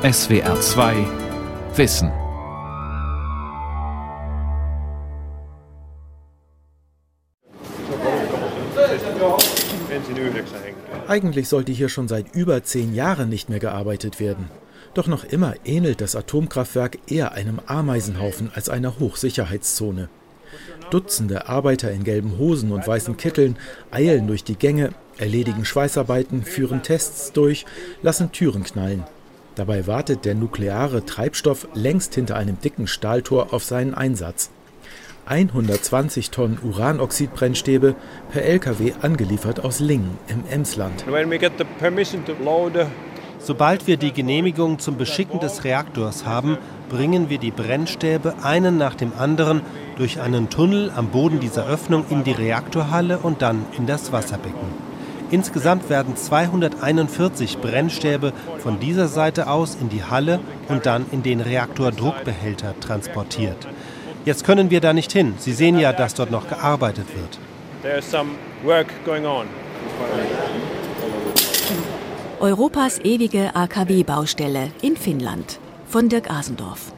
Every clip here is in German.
SWR 2 Wissen. Eigentlich sollte hier schon seit über zehn Jahren nicht mehr gearbeitet werden. Doch noch immer ähnelt das Atomkraftwerk eher einem Ameisenhaufen als einer Hochsicherheitszone. Dutzende Arbeiter in gelben Hosen und weißen Kitteln eilen durch die Gänge, erledigen Schweißarbeiten, führen Tests durch, lassen Türen knallen. Dabei wartet der nukleare Treibstoff längst hinter einem dicken Stahltor auf seinen Einsatz. 120 Tonnen Uranoxidbrennstäbe per Lkw angeliefert aus Lingen im Emsland. Sobald wir die Genehmigung zum Beschicken des Reaktors haben, bringen wir die Brennstäbe einen nach dem anderen durch einen Tunnel am Boden dieser Öffnung in die Reaktorhalle und dann in das Wasserbecken. Insgesamt werden 241 Brennstäbe von dieser Seite aus in die Halle und dann in den Reaktordruckbehälter transportiert. Jetzt können wir da nicht hin. Sie sehen ja, dass dort noch gearbeitet wird. Europas ewige AKW-Baustelle in Finnland von Dirk Asendorf.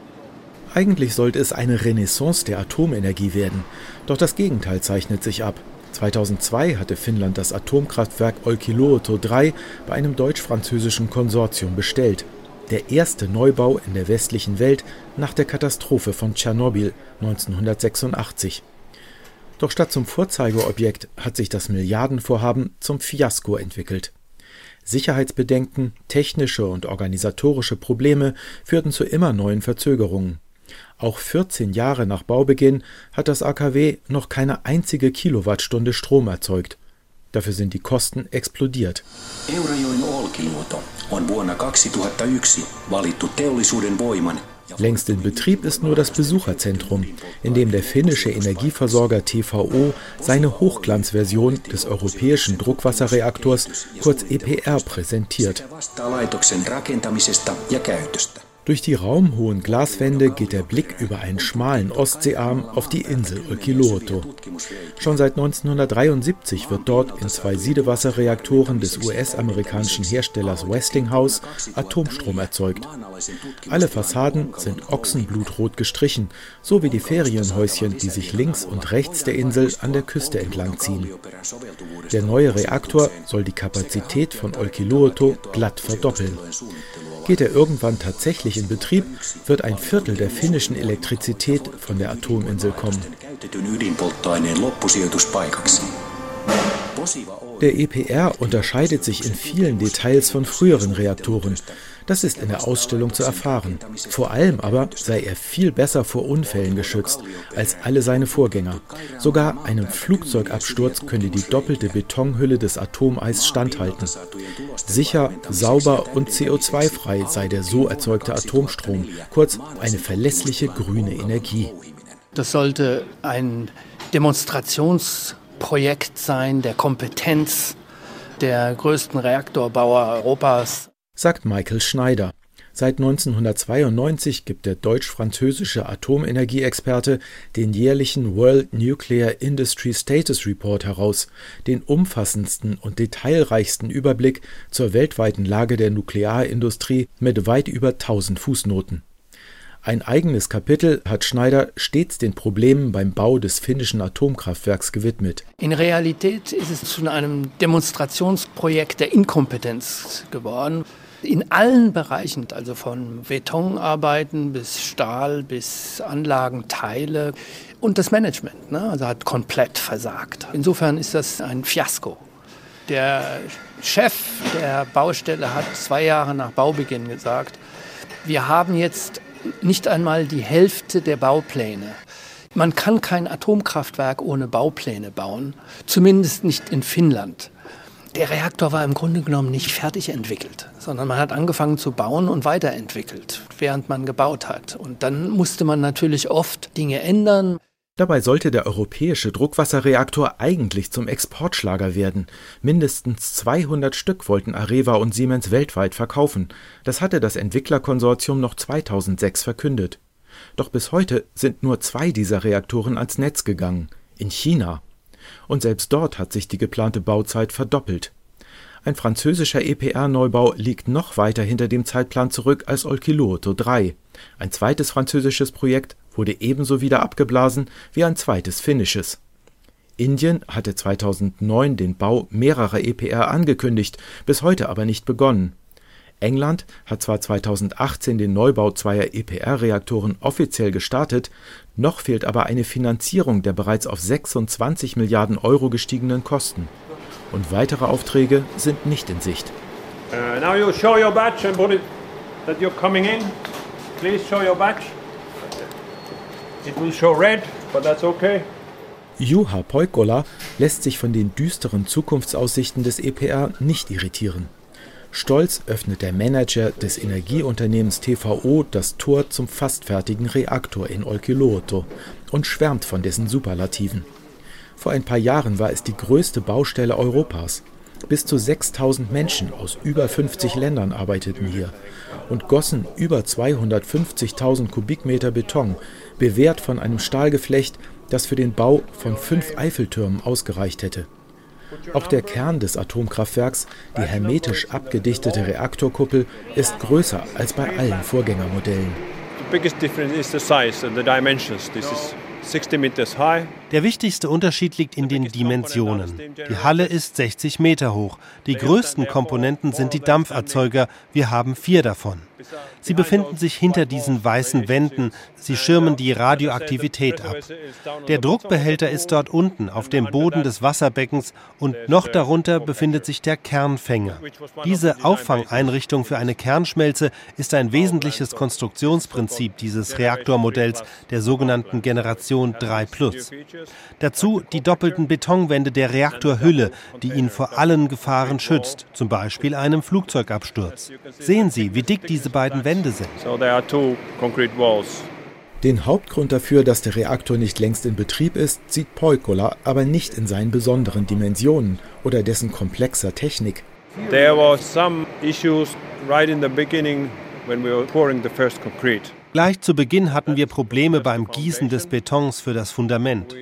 Eigentlich sollte es eine Renaissance der Atomenergie werden, doch das Gegenteil zeichnet sich ab. 2002 hatte Finnland das Atomkraftwerk Olkiluoto 3 bei einem deutsch-französischen Konsortium bestellt. Der erste Neubau in der westlichen Welt nach der Katastrophe von Tschernobyl 1986. Doch statt zum Vorzeigeobjekt hat sich das Milliardenvorhaben zum Fiasko entwickelt. Sicherheitsbedenken, technische und organisatorische Probleme führten zu immer neuen Verzögerungen. Auch 14 Jahre nach Baubeginn hat das AKW noch keine einzige Kilowattstunde Strom erzeugt. Dafür sind die Kosten explodiert. Längst in Betrieb ist nur das Besucherzentrum, in dem der finnische Energieversorger TVO seine Hochglanzversion des europäischen Druckwasserreaktors kurz EPR präsentiert. Durch die raumhohen Glaswände geht der Blick über einen schmalen Ostseearm auf die Insel Olkiluoto. Schon seit 1973 wird dort in zwei Siedewasserreaktoren des US-amerikanischen Herstellers Westinghouse Atomstrom erzeugt. Alle Fassaden sind ochsenblutrot gestrichen, so wie die Ferienhäuschen, die sich links und rechts der Insel an der Küste entlang ziehen. Der neue Reaktor soll die Kapazität von Olkiluoto glatt verdoppeln. Geht er irgendwann tatsächlich in Betrieb, wird ein Viertel der finnischen Elektrizität von der Atominsel kommen. Der EPR unterscheidet sich in vielen Details von früheren Reaktoren. Das ist in der Ausstellung zu erfahren. Vor allem aber sei er viel besser vor Unfällen geschützt als alle seine Vorgänger. Sogar einem Flugzeugabsturz könne die doppelte Betonhülle des Atomeis standhalten. Sicher, sauber und CO2-frei sei der so erzeugte Atomstrom, kurz eine verlässliche grüne Energie. Das sollte ein Demonstrationsprojekt sein der Kompetenz der größten Reaktorbauer Europas sagt Michael Schneider. Seit 1992 gibt der deutsch-französische Atomenergieexperte den jährlichen World Nuclear Industry Status Report heraus, den umfassendsten und detailreichsten Überblick zur weltweiten Lage der Nuklearindustrie mit weit über 1000 Fußnoten. Ein eigenes Kapitel hat Schneider stets den Problemen beim Bau des finnischen Atomkraftwerks gewidmet. In Realität ist es zu einem Demonstrationsprojekt der Inkompetenz geworden in allen Bereichen, also von Betonarbeiten bis Stahl bis Anlagenteile und das Management, ne, also hat komplett versagt. Insofern ist das ein Fiasko. Der Chef der Baustelle hat zwei Jahre nach Baubeginn gesagt, wir haben jetzt nicht einmal die Hälfte der Baupläne. Man kann kein Atomkraftwerk ohne Baupläne bauen, zumindest nicht in Finnland. Der Reaktor war im Grunde genommen nicht fertig entwickelt, sondern man hat angefangen zu bauen und weiterentwickelt, während man gebaut hat. Und dann musste man natürlich oft Dinge ändern. Dabei sollte der europäische Druckwasserreaktor eigentlich zum Exportschlager werden. Mindestens 200 Stück wollten Areva und Siemens weltweit verkaufen. Das hatte das Entwicklerkonsortium noch 2006 verkündet. Doch bis heute sind nur zwei dieser Reaktoren ans Netz gegangen. In China und selbst dort hat sich die geplante Bauzeit verdoppelt. Ein französischer EPR-Neubau liegt noch weiter hinter dem Zeitplan zurück als Olkiluoto 3. Ein zweites französisches Projekt wurde ebenso wieder abgeblasen wie ein zweites finnisches. Indien hatte 2009 den Bau mehrerer EPR angekündigt, bis heute aber nicht begonnen. England hat zwar 2018 den Neubau zweier EPR-Reaktoren offiziell gestartet, noch fehlt aber eine Finanzierung der bereits auf 26 Milliarden Euro gestiegenen Kosten und weitere Aufträge sind nicht in Sicht. Uh, now you show your badge and put it that you're coming in. Please show your badge. It will show red, but that's okay. Juha Poikola lässt sich von den düsteren Zukunftsaussichten des EPR nicht irritieren. Stolz öffnet der Manager des Energieunternehmens TVO das Tor zum fast fertigen Reaktor in Olkiluoto und schwärmt von dessen Superlativen. Vor ein paar Jahren war es die größte Baustelle Europas. Bis zu 6000 Menschen aus über 50 Ländern arbeiteten hier und gossen über 250.000 Kubikmeter Beton, bewehrt von einem Stahlgeflecht, das für den Bau von fünf Eiffeltürmen ausgereicht hätte. Auch der Kern des Atomkraftwerks, die hermetisch abgedichtete Reaktorkuppel, ist größer als bei allen Vorgängermodellen. The biggest difference is the size and the dimensions. This is 60 meters high. Der wichtigste Unterschied liegt in den Dimensionen. Die Halle ist 60 Meter hoch. Die größten Komponenten sind die Dampferzeuger. Wir haben vier davon. Sie befinden sich hinter diesen weißen Wänden. Sie schirmen die Radioaktivität ab. Der Druckbehälter ist dort unten auf dem Boden des Wasserbeckens und noch darunter befindet sich der Kernfänger. Diese Auffangeinrichtung für eine Kernschmelze ist ein wesentliches Konstruktionsprinzip dieses Reaktormodells der sogenannten Generation 3 Dazu die doppelten Betonwände der Reaktorhülle, die ihn vor allen Gefahren schützt, zum Beispiel einem Flugzeugabsturz. Sehen Sie, wie dick diese beiden Wände sind. Den Hauptgrund dafür, dass der Reaktor nicht längst in Betrieb ist, sieht Poikola aber nicht in seinen besonderen Dimensionen oder dessen komplexer Technik. There were some issues right in the beginning when we were pouring the first concrete. Gleich zu Beginn hatten wir Probleme beim Gießen des Betons für das Fundament.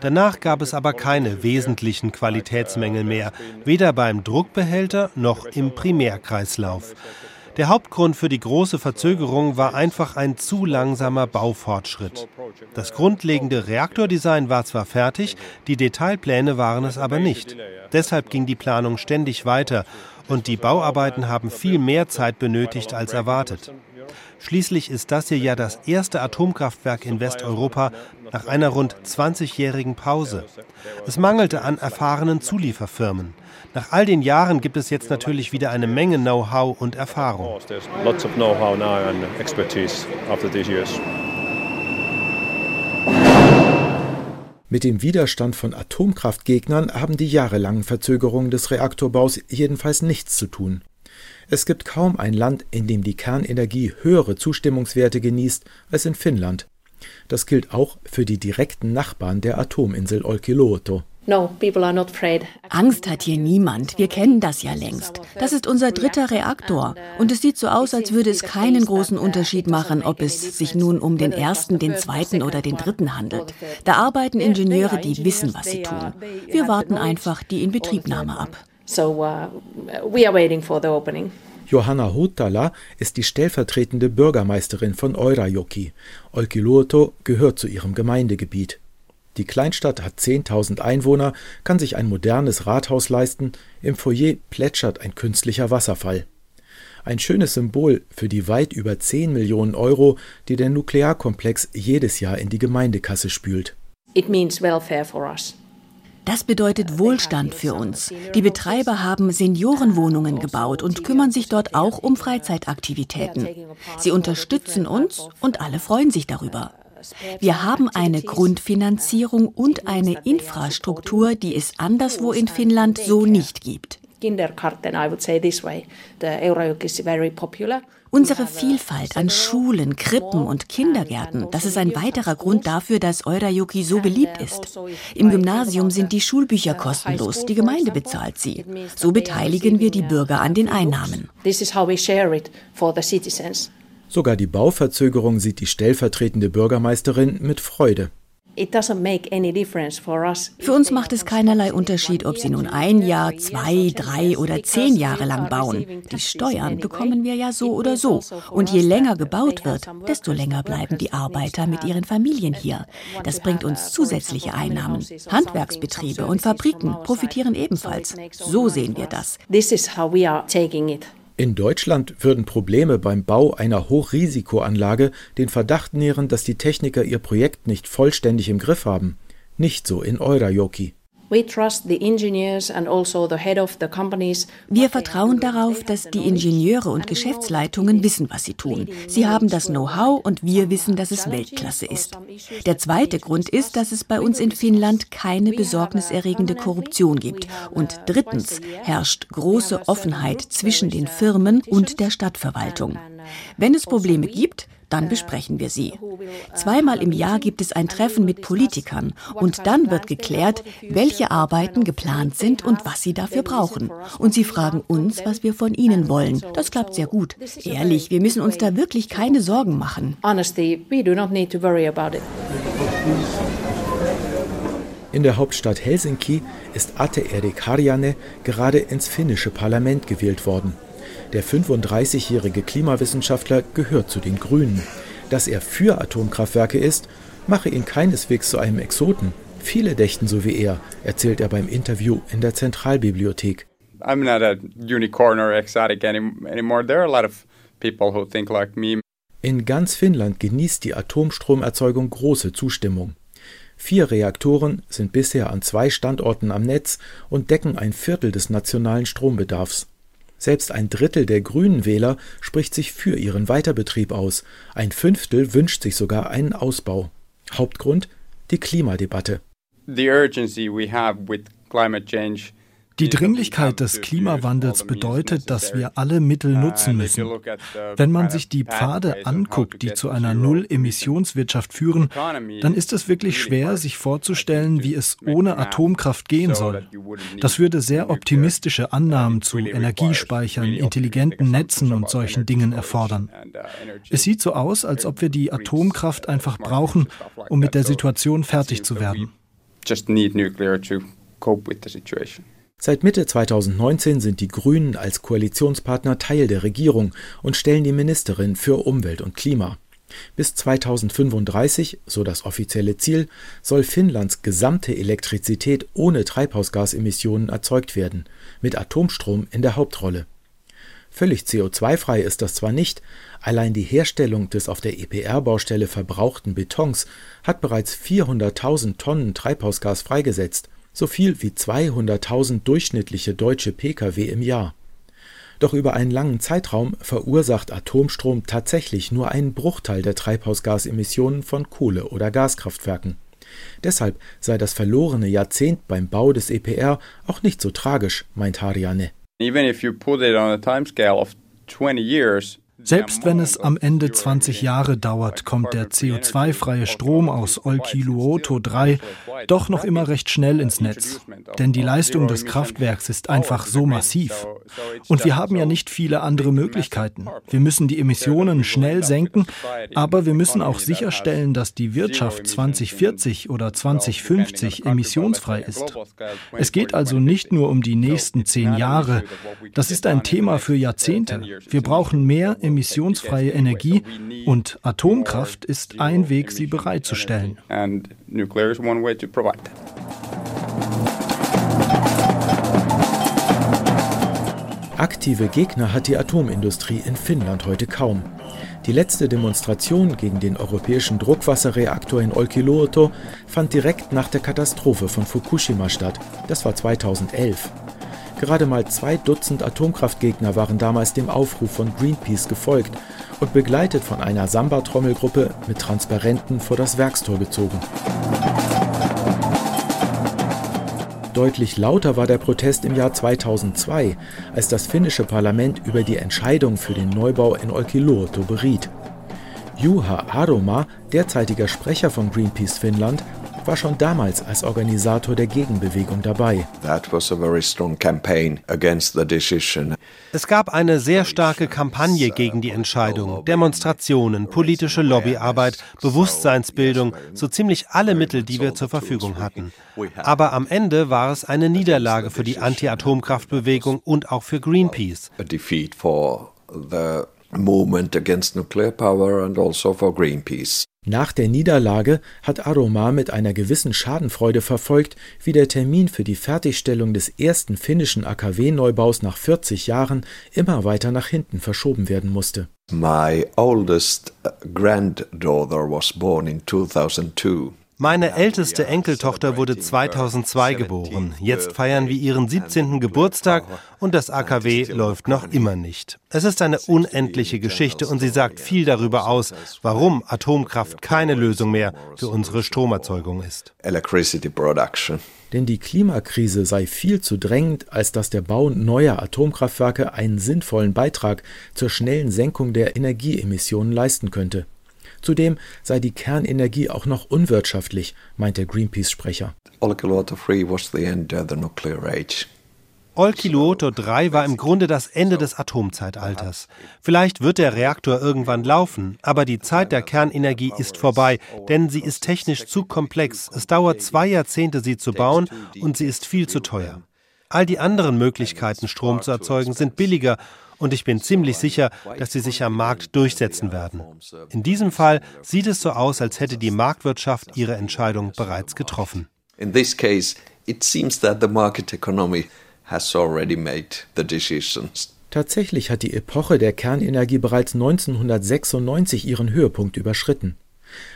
Danach gab es aber keine wesentlichen Qualitätsmängel mehr, weder beim Druckbehälter noch im Primärkreislauf. Der Hauptgrund für die große Verzögerung war einfach ein zu langsamer Baufortschritt. Das grundlegende Reaktordesign war zwar fertig, die Detailpläne waren es aber nicht. Deshalb ging die Planung ständig weiter und die Bauarbeiten haben viel mehr Zeit benötigt als erwartet. Schließlich ist das hier ja das erste Atomkraftwerk in Westeuropa nach einer rund 20-jährigen Pause. Es mangelte an erfahrenen Zulieferfirmen. Nach all den Jahren gibt es jetzt natürlich wieder eine Menge Know-how und Erfahrung. Mit dem Widerstand von Atomkraftgegnern haben die jahrelangen Verzögerungen des Reaktorbaus jedenfalls nichts zu tun. Es gibt kaum ein Land, in dem die Kernenergie höhere Zustimmungswerte genießt als in Finnland. Das gilt auch für die direkten Nachbarn der Atominsel Olkiluoto. Angst hat hier niemand. Wir kennen das ja längst. Das ist unser dritter Reaktor. Und es sieht so aus, als würde es keinen großen Unterschied machen, ob es sich nun um den ersten, den zweiten oder den dritten handelt. Da arbeiten Ingenieure, die wissen, was sie tun. Wir warten einfach die Inbetriebnahme ab. So uh, we are waiting for the opening. Johanna Hutala ist die stellvertretende Bürgermeisterin von Eurajoki. Olkiluoto gehört zu ihrem Gemeindegebiet. Die Kleinstadt hat 10.000 Einwohner, kann sich ein modernes Rathaus leisten, im Foyer plätschert ein künstlicher Wasserfall. Ein schönes Symbol für die weit über 10 Millionen Euro, die der Nuklearkomplex jedes Jahr in die Gemeindekasse spült. It means welfare for us. Das bedeutet Wohlstand für uns. Die Betreiber haben Seniorenwohnungen gebaut und kümmern sich dort auch um Freizeitaktivitäten. Sie unterstützen uns und alle freuen sich darüber. Wir haben eine Grundfinanzierung und eine Infrastruktur, die es anderswo in Finnland so nicht gibt. Kindergarten, I would say this way. The Eurojok is very popular. Unsere Vielfalt an Schulen, Krippen und Kindergärten, das ist ein weiterer Grund dafür, dass Eurajoki so beliebt ist. Im Gymnasium sind die Schulbücher kostenlos, die Gemeinde bezahlt sie. So beteiligen wir die Bürger an den Einnahmen. Sogar die Bauverzögerung sieht die stellvertretende Bürgermeisterin mit Freude. Für uns macht es keinerlei Unterschied, ob sie nun ein Jahr, zwei, drei oder zehn Jahre lang bauen. Die Steuern bekommen wir ja so oder so. Und je länger gebaut wird, desto länger bleiben die Arbeiter mit ihren Familien hier. Das bringt uns zusätzliche Einnahmen. Handwerksbetriebe und Fabriken profitieren ebenfalls. So sehen wir das. In Deutschland würden Probleme beim Bau einer Hochrisikoanlage den Verdacht nähren, dass die Techniker ihr Projekt nicht vollständig im Griff haben. Nicht so in Eurajoki. Also Wir vertrauen darauf, dass die Ingenieure und Geschäftsleitungen wissen, was sie tun. Sie haben das Know-how und wir wissen, dass es Weltklasse ist. Der zweite Grund ist, dass es bei uns in Finnland keine besorgniserregende Korruption gibt. Und drittens herrscht große Offenheit zwischen den Firmen und der Stadtverwaltung. Wenn es Probleme gibt, dann besprechen wir sie. Zweimal im Jahr gibt es ein Treffen mit Politikern und dann wird geklärt, welche Arbeiten geplant sind und was sie dafür brauchen. Und sie fragen uns, was wir von ihnen wollen. Das klappt sehr gut. Ehrlich, wir müssen uns da wirklich keine Sorgen machen. In der Hauptstadt Helsinki ist Ate Erik Harjanne gerade ins finnische Parlament gewählt worden. Der 35-jährige Klimawissenschaftler gehört zu den Grünen. Dass er für Atomkraftwerke ist, mache ihn keineswegs zu einem Exoten. Viele dächten so wie er, erzählt er beim Interview in der Zentralbibliothek. I'm not a unicorn or exotic anymore. There are a lot of people who think like me. In ganz Finnland genießt die Atomstromerzeugung große Zustimmung. Vier Reaktoren sind bisher an zwei Standorten am Netz und decken ein Viertel des nationalen Strombedarfs. Selbst ein Drittel der Grünen Wähler spricht sich für ihren Weiterbetrieb aus, ein Fünftel wünscht sich sogar einen Ausbau. Hauptgrund die Klimadebatte. The urgency we have with climate change die Dringlichkeit des Klimawandels bedeutet, dass wir alle Mittel nutzen müssen. Wenn man sich die Pfade anguckt, die zu einer Null-Emissionswirtschaft führen, dann ist es wirklich schwer, sich vorzustellen, wie es ohne Atomkraft gehen soll. Das würde sehr optimistische Annahmen zu Energiespeichern, intelligenten Netzen und solchen Dingen erfordern. Es sieht so aus, als ob wir die Atomkraft einfach brauchen, um mit der Situation fertig zu werden. Just need nuclear to cope with the situation. Seit Mitte 2019 sind die Grünen als Koalitionspartner Teil der Regierung und stellen die Ministerin für Umwelt und Klima. Bis 2035, so das offizielle Ziel, soll Finnlands gesamte Elektrizität ohne Treibhausgasemissionen erzeugt werden, mit Atomstrom in der Hauptrolle. Völlig CO2-frei ist das zwar nicht, allein die Herstellung des auf der EPR-Baustelle verbrauchten Betons hat bereits 400.000 Tonnen Treibhausgas freigesetzt so viel wie 200.000 durchschnittliche deutsche Pkw im Jahr. Doch über einen langen Zeitraum verursacht Atomstrom tatsächlich nur einen Bruchteil der Treibhausgasemissionen von Kohle- oder Gaskraftwerken. Deshalb sei das verlorene Jahrzehnt beim Bau des EPR auch nicht so tragisch, meint Hariane. Even if you put it on a timescale of 20 years, selbst wenn es am Ende 20 Jahre dauert, kommt der CO2-freie Strom aus Olkiluoto 3 doch noch immer recht schnell ins Netz. Denn die Leistung des Kraftwerks ist einfach so massiv. Und wir haben ja nicht viele andere Möglichkeiten. Wir müssen die Emissionen schnell senken, aber wir müssen auch sicherstellen, dass die Wirtschaft 2040 oder 2050 emissionsfrei ist. Es geht also nicht nur um die nächsten zehn Jahre. Das ist ein Thema für Jahrzehnte. Wir brauchen mehr emissionsfreie Energie und Atomkraft ist ein Weg, sie bereitzustellen. Aktive Gegner hat die Atomindustrie in Finnland heute kaum. Die letzte Demonstration gegen den europäischen Druckwasserreaktor in Olkiluoto fand direkt nach der Katastrophe von Fukushima statt. Das war 2011. Gerade mal zwei Dutzend Atomkraftgegner waren damals dem Aufruf von Greenpeace gefolgt und begleitet von einer Samba-Trommelgruppe mit Transparenten vor das Werkstor gezogen. Deutlich lauter war der Protest im Jahr 2002, als das finnische Parlament über die Entscheidung für den Neubau in Olkiluoto beriet. Juha Aroma, derzeitiger Sprecher von Greenpeace Finnland, war schon damals als Organisator der Gegenbewegung dabei. Es gab eine sehr starke Kampagne gegen die Entscheidung, Demonstrationen, politische Lobbyarbeit, Bewusstseinsbildung, so ziemlich alle Mittel, die wir zur Verfügung hatten. Aber am Ende war es eine Niederlage für die Anti-Atomkraftbewegung und auch für Greenpeace. Movement against nuclear power and also for Greenpeace. Nach der Niederlage hat Aroma mit einer gewissen Schadenfreude verfolgt, wie der Termin für die Fertigstellung des ersten finnischen AKW-Neubaus nach 40 Jahren immer weiter nach hinten verschoben werden musste. My oldest granddaughter was born in 2002. Meine älteste Enkeltochter wurde 2002 geboren. Jetzt feiern wir ihren 17. Geburtstag und das AKW läuft noch immer nicht. Es ist eine unendliche Geschichte und sie sagt viel darüber aus, warum Atomkraft keine Lösung mehr für unsere Stromerzeugung ist. Denn die Klimakrise sei viel zu drängend, als dass der Bau neuer Atomkraftwerke einen sinnvollen Beitrag zur schnellen Senkung der Energieemissionen leisten könnte. Zudem sei die Kernenergie auch noch unwirtschaftlich, meint der Greenpeace-Sprecher. Olkiluoto 3 war im Grunde das Ende des Atomzeitalters. Vielleicht wird der Reaktor irgendwann laufen, aber die Zeit der Kernenergie ist vorbei, denn sie ist technisch zu komplex. Es dauert zwei Jahrzehnte, sie zu bauen und sie ist viel zu teuer. All die anderen Möglichkeiten, Strom zu erzeugen, sind billiger und ich bin ziemlich sicher, dass sie sich am Markt durchsetzen werden. In diesem Fall sieht es so aus, als hätte die Marktwirtschaft ihre Entscheidung bereits getroffen. In this case, it seems that the market economy has already made the decisions. Tatsächlich hat die Epoche der Kernenergie bereits 1996 ihren Höhepunkt überschritten.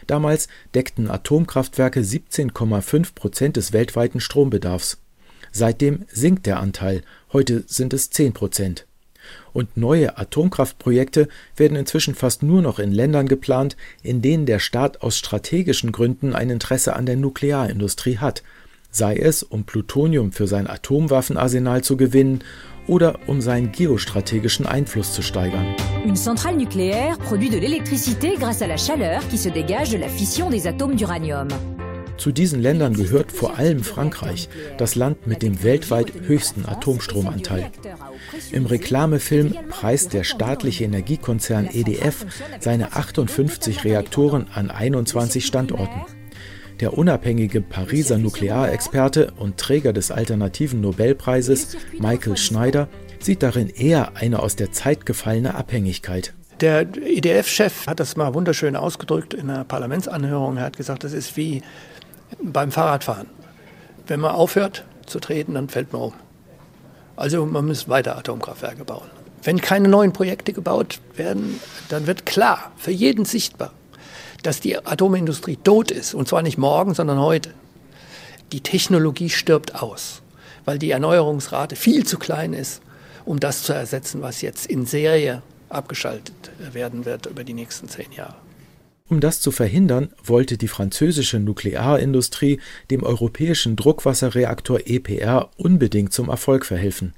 Damals deckten Atomkraftwerke 17,5 Prozent des weltweiten Strombedarfs. Seitdem sinkt der Anteil, heute sind es 10 Prozent und neue Atomkraftprojekte werden inzwischen fast nur noch in Ländern geplant, in denen der Staat aus strategischen Gründen ein Interesse an der Nuklearindustrie hat, sei es um Plutonium für sein Atomwaffenarsenal zu gewinnen oder um seinen geostrategischen Einfluss zu steigern. Une centrale nucléaire produit de l'électricité grâce à la chaleur qui se dégage de la fission des atomes d'uranium. Zu diesen Ländern gehört vor allem Frankreich, das Land mit dem weltweit höchsten Atomstromanteil. Im Reklamefilm preist der staatliche Energiekonzern EDF seine 58 Reaktoren an 21 Standorten. Der unabhängige Pariser Nuklearexperte und Träger des alternativen Nobelpreises Michael Schneider sieht darin eher eine aus der Zeit gefallene Abhängigkeit. Der EDF-Chef hat das mal wunderschön ausgedrückt in einer Parlamentsanhörung. Er hat gesagt, das ist wie beim Fahrradfahren. Wenn man aufhört zu treten, dann fällt man um. Also man muss weiter Atomkraftwerke bauen. Wenn keine neuen Projekte gebaut werden, dann wird klar, für jeden sichtbar, dass die Atomindustrie tot ist. Und zwar nicht morgen, sondern heute. Die Technologie stirbt aus, weil die Erneuerungsrate viel zu klein ist, um das zu ersetzen, was jetzt in Serie abgeschaltet werden wird über die nächsten zehn Jahre. Um das zu verhindern, wollte die französische Nuklearindustrie dem europäischen Druckwasserreaktor EPR unbedingt zum Erfolg verhelfen.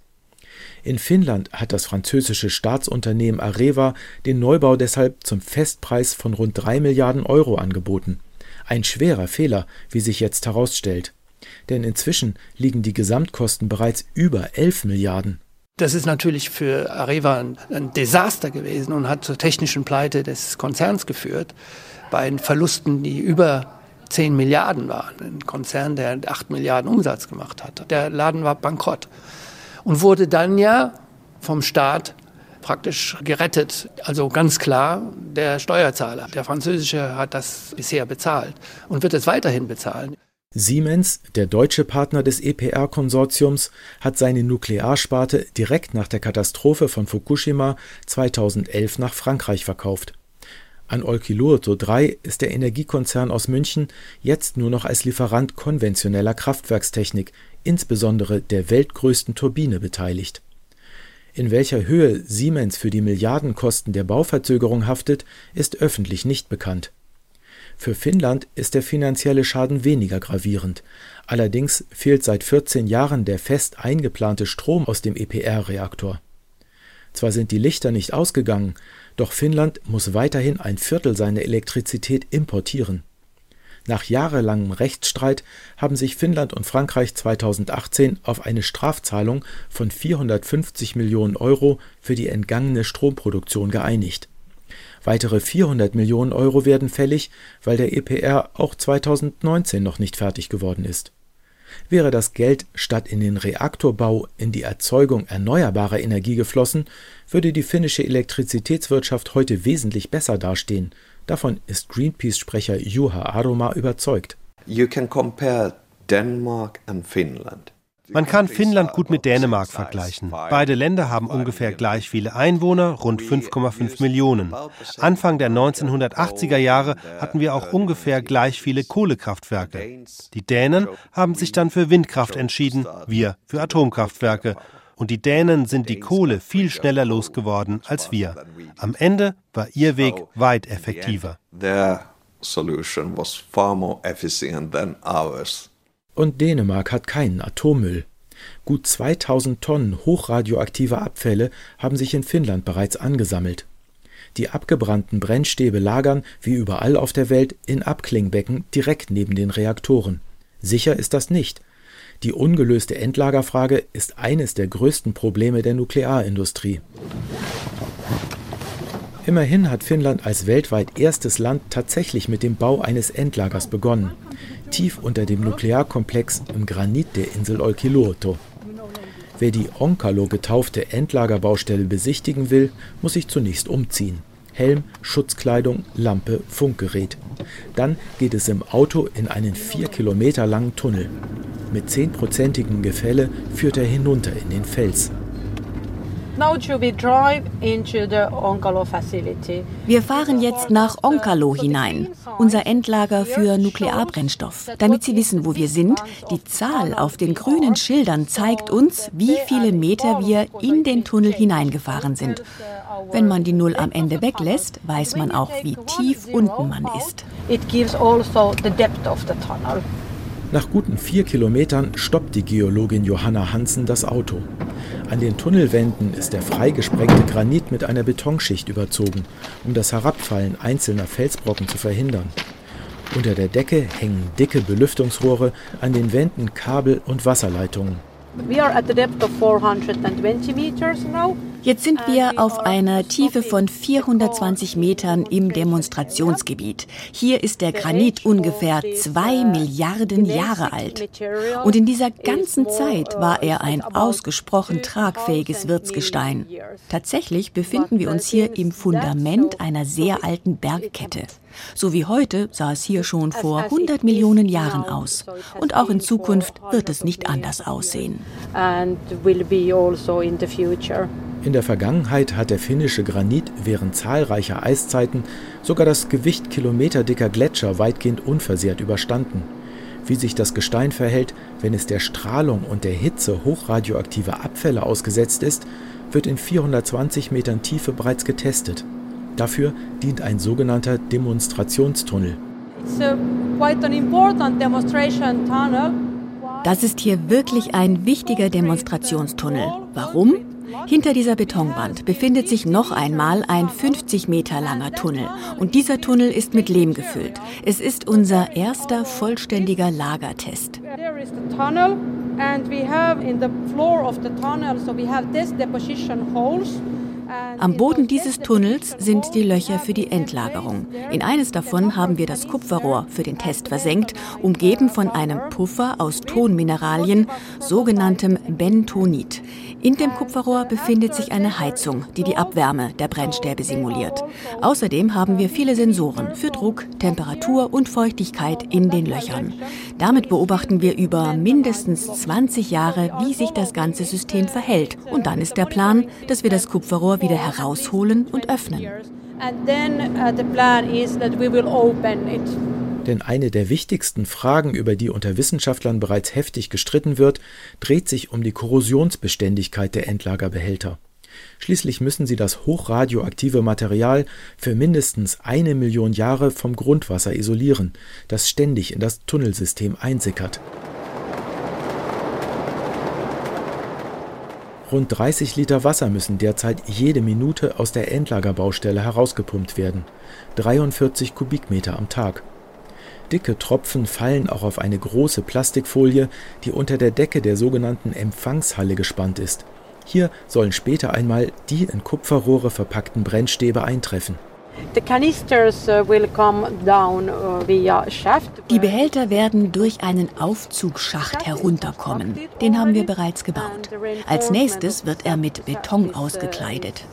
In Finnland hat das französische Staatsunternehmen Areva den Neubau deshalb zum Festpreis von rund drei Milliarden Euro angeboten. Ein schwerer Fehler, wie sich jetzt herausstellt. Denn inzwischen liegen die Gesamtkosten bereits über elf Milliarden. Das ist natürlich für Areva ein, ein, Desaster gewesen und hat zur technischen Pleite des Konzerns geführt, bei Verlusten, die über 10 Milliarden waren. Ein Konzern, der 8 Milliarden Umsatz gemacht hat. Der Laden war bankrott und wurde dann ja vom Staat praktisch gerettet. Also ganz klar der Steuerzahler. Der französische hat das bisher bezahlt und wird es weiterhin bezahlen. Siemens, der deutsche Partner des EPR-Konsortiums, hat seine Nuklearsparte direkt nach der Katastrophe von Fukushima 2011 nach Frankreich verkauft. An Olkiluoto 3 ist der Energiekonzern aus München jetzt nur noch als Lieferant konventioneller Kraftwerkstechnik, insbesondere der weltgrößten Turbine, beteiligt. In welcher Höhe Siemens für die Milliardenkosten der Bauverzögerung haftet, ist öffentlich nicht bekannt für Finnland ist der finanzielle Schaden weniger gravierend. Allerdings fehlt seit 14 Jahren der fest eingeplante Strom aus dem EPR-Reaktor. Zwar sind die Lichter nicht ausgegangen, doch Finnland muss weiterhin ein Viertel seiner Elektrizität importieren. Nach jahrelangem Rechtsstreit haben sich Finnland und Frankreich 2018 auf eine Strafzahlung von 450 Millionen Euro für die entgangene Stromproduktion geeinigt. Weitere 400 Millionen Euro werden fällig, weil der EPR auch 2019 noch nicht fertig geworden ist. Wäre das Geld statt in den Reaktorbau in die Erzeugung erneuerbarer Energie geflossen, würde die finnische Elektrizitätswirtschaft heute wesentlich besser dastehen. Davon ist Greenpeace-Sprecher Juha Aroma überzeugt. You can compare Denmark and Finland. Man kann Finnland gut mit Dänemark vergleichen. Beide Länder haben ungefähr gleich viele Einwohner, rund 5,5 Millionen. Anfang der 1980er Jahre hatten wir auch ungefähr gleich viele Kohlekraftwerke. Die Dänen haben sich dann für Windkraft entschieden, wir für Atomkraftwerke. Und die Dänen sind die Kohle viel schneller losgeworden als wir. Am Ende war ihr Weg weit effektiver. solution was far more efficient than ours. Und Dänemark hat keinen Atommüll. Gut 2000 Tonnen hochradioaktiver Abfälle haben sich in Finnland bereits angesammelt. Die abgebrannten Brennstäbe lagern, wie überall auf der Welt, in Abklingbecken direkt neben den Reaktoren. Sicher ist das nicht. Die ungelöste Endlagerfrage ist eines der größten Probleme der Nuklearindustrie. Immerhin hat Finnland als weltweit erstes Land tatsächlich mit dem Bau eines Endlagers begonnen tief unter dem Nuklearkomplex im Granit der Insel Olkiluoto. Wer die Onkalo getaufte Endlagerbaustelle besichtigen will, muss sich zunächst umziehen. Helm, Schutzkleidung, Lampe, Funkgerät. Dann geht es im Auto in einen vier Kilometer langen Tunnel. Mit zehnprozentigem Gefälle führt er hinunter in den Fels. Wir fahren jetzt nach Onkalo hinein, unser Endlager für Nuklearbrennstoff. Damit Sie wissen, wo wir sind, die Zahl auf den grünen Schildern zeigt uns, wie viele Meter wir in den Tunnel hineingefahren sind. Wenn man die Null am Ende weglässt, weiß man auch, wie tief unten man ist. Also nach guten vier Kilometern stoppt die Geologin Johanna Hansen das Auto. An den Tunnelwänden ist der freigesprengte Granit mit einer Betonschicht überzogen, um das Herabfallen einzelner Felsbrocken zu verhindern. Unter der Decke hängen dicke Belüftungsrohre, an den Wänden Kabel und Wasserleitungen. We are at the depth of 420 meters now. Jetzt sind wir auf einer Tiefe von 420 Metern im Demonstrationsgebiet. Hier ist der Granit ungefähr zwei Milliarden Jahre alt. Und in dieser ganzen Zeit war er ein ausgesprochen tragfähiges Wirtsgestein. Tatsächlich befinden wir uns hier im Fundament einer sehr alten Bergkette. So wie heute sah es hier schon vor 100 Millionen Jahren aus. Und auch in Zukunft wird es nicht anders aussehen. In der Vergangenheit hat der finnische Granit während zahlreicher Eiszeiten sogar das Gewicht kilometerdicker Gletscher weitgehend unversehrt überstanden. Wie sich das Gestein verhält, wenn es der Strahlung und der Hitze hochradioaktiver Abfälle ausgesetzt ist, wird in 420 Metern Tiefe bereits getestet. Dafür dient ein sogenannter Demonstrationstunnel. Das ist hier wirklich ein wichtiger Demonstrationstunnel. Warum? Hinter dieser Betonwand befindet sich noch einmal ein 50 Meter langer Tunnel. Und dieser Tunnel ist mit Lehm gefüllt. Es ist unser erster vollständiger Lagertest. Am Boden dieses Tunnels sind die Löcher für die Endlagerung. In eines davon haben wir das Kupferrohr für den Test versenkt, umgeben von einem Puffer aus Tonmineralien, sogenanntem Bentonit. In dem Kupferrohr befindet sich eine Heizung, die die Abwärme der Brennstäbe simuliert. Außerdem haben wir viele Sensoren für Druck, Temperatur und Feuchtigkeit in den Löchern. Damit beobachten wir über mindestens 20 Jahre, wie sich das ganze System verhält. Und dann ist der Plan, dass wir das Kupferrohr wieder herausholen und öffnen. Denn eine der wichtigsten Fragen, über die unter Wissenschaftlern bereits heftig gestritten wird, dreht sich um die Korrosionsbeständigkeit der Endlagerbehälter. Schließlich müssen sie das hochradioaktive Material für mindestens eine Million Jahre vom Grundwasser isolieren, das ständig in das Tunnelsystem einsickert. Rund 30 Liter Wasser müssen derzeit jede Minute aus der Endlagerbaustelle herausgepumpt werden, 43 Kubikmeter am Tag. Dicke Tropfen fallen auch auf eine große Plastikfolie, die unter der Decke der sogenannten Empfangshalle gespannt ist. Hier sollen später einmal die in Kupferrohre verpackten Brennstäbe eintreffen. Uh, uh, Die Behälter werden durch einen Aufzugsschacht herunterkommen. Den haben wir bereits gebaut. Als nächstes wird er mit Beton uh, ausgekleidet.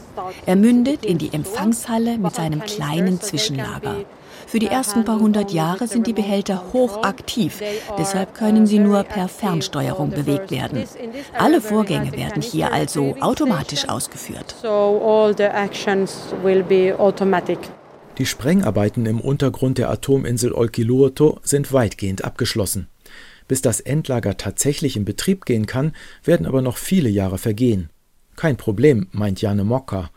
Er mündet in die Empfangshalle mit seinem kleinen Zwischenlager. Für die ersten paar hundert Jahre sind die Behälter hochaktiv, deshalb können sie nur per Fernsteuerung bewegt werden. Alle Vorgänge werden hier also automatisch ausgeführt. Die Sprengarbeiten im Untergrund der Atominsel Olkiluoto sind weitgehend abgeschlossen. Bis das Endlager tatsächlich in Betrieb gehen kann, werden aber noch viele Jahre vergehen. Kein Problem, meint Jane Mokka.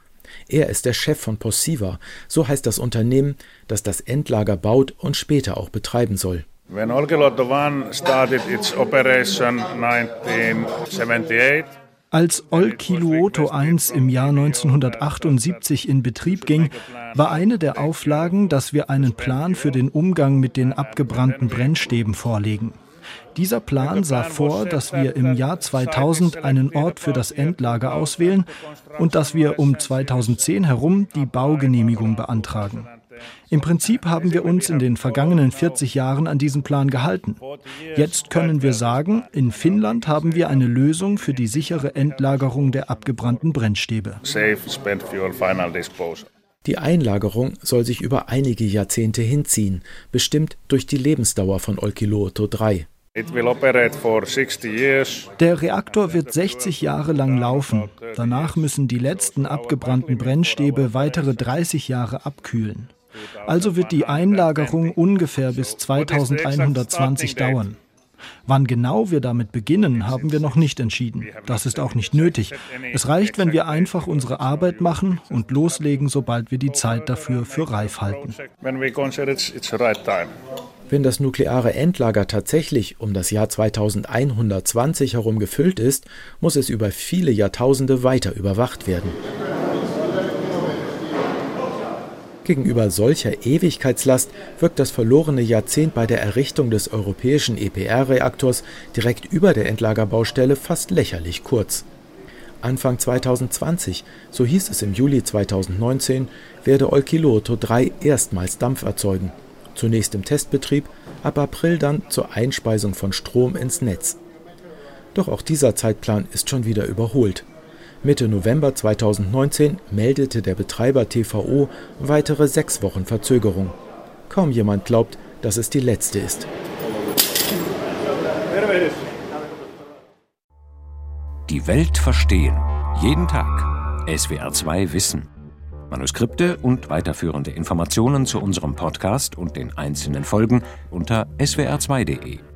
Er ist der Chef von Possiva, so heißt das Unternehmen, das das Endlager baut und später auch betreiben soll. When Olkiluoto 1 started its operation 1978, als Olkiluoto 1 im Jahr 1978 in Betrieb ging, war eine der Auflagen, dass wir einen Plan für den Umgang mit den abgebrannten Brennstäben vorlegen. Dieser Plan sah vor, dass wir im Jahr 2000 einen Ort für das Endlager auswählen und dass wir um 2010 herum die Baugenehmigung beantragen. Im Prinzip haben wir uns in den vergangenen 40 Jahren an diesen Plan gehalten. Jetzt können wir sagen, in Finnland haben wir eine Lösung für die sichere Endlagerung der abgebrannten Brennstäbe. Die Einlagerung soll sich über einige Jahrzehnte hinziehen, bestimmt durch die Lebensdauer von Olkiluoto 3. Der Reaktor wird 60 Jahre lang laufen. Danach müssen die letzten abgebrannten Brennstäbe weitere 30 Jahre abkühlen. Also wird die Einlagerung ungefähr bis 2120 dauern. Wann genau wir damit beginnen, haben wir noch nicht entschieden. Das ist auch nicht nötig. Es reicht, wenn wir einfach unsere Arbeit machen und loslegen, sobald wir die Zeit dafür für reif halten. Wenn das nukleare Endlager tatsächlich um das Jahr 2120 herum gefüllt ist, muss es über viele Jahrtausende weiter überwacht werden. Gegenüber solcher Ewigkeitslast wirkt das verlorene Jahrzehnt bei der Errichtung des europäischen EPR-Reaktors direkt über der Endlagerbaustelle fast lächerlich kurz. Anfang 2020, so hieß es im Juli 2019, werde Olkiluoto 3 erstmals Dampf erzeugen zunächst im Testbetrieb, ab April dann zur Einspeisung von Strom ins Netz. Doch auch dieser Zeitplan ist schon wieder überholt. Mitte November 2019 meldete der Betreiber TVO weitere sechs Wochen Verzögerung. Kaum jemand glaubt, dass es die letzte ist. Die Welt verstehen. Jeden Tag. SWR2 Wissen. Manuskripte und weiterführende Informationen zu unserem Podcast und den einzelnen Folgen unter swr2.de.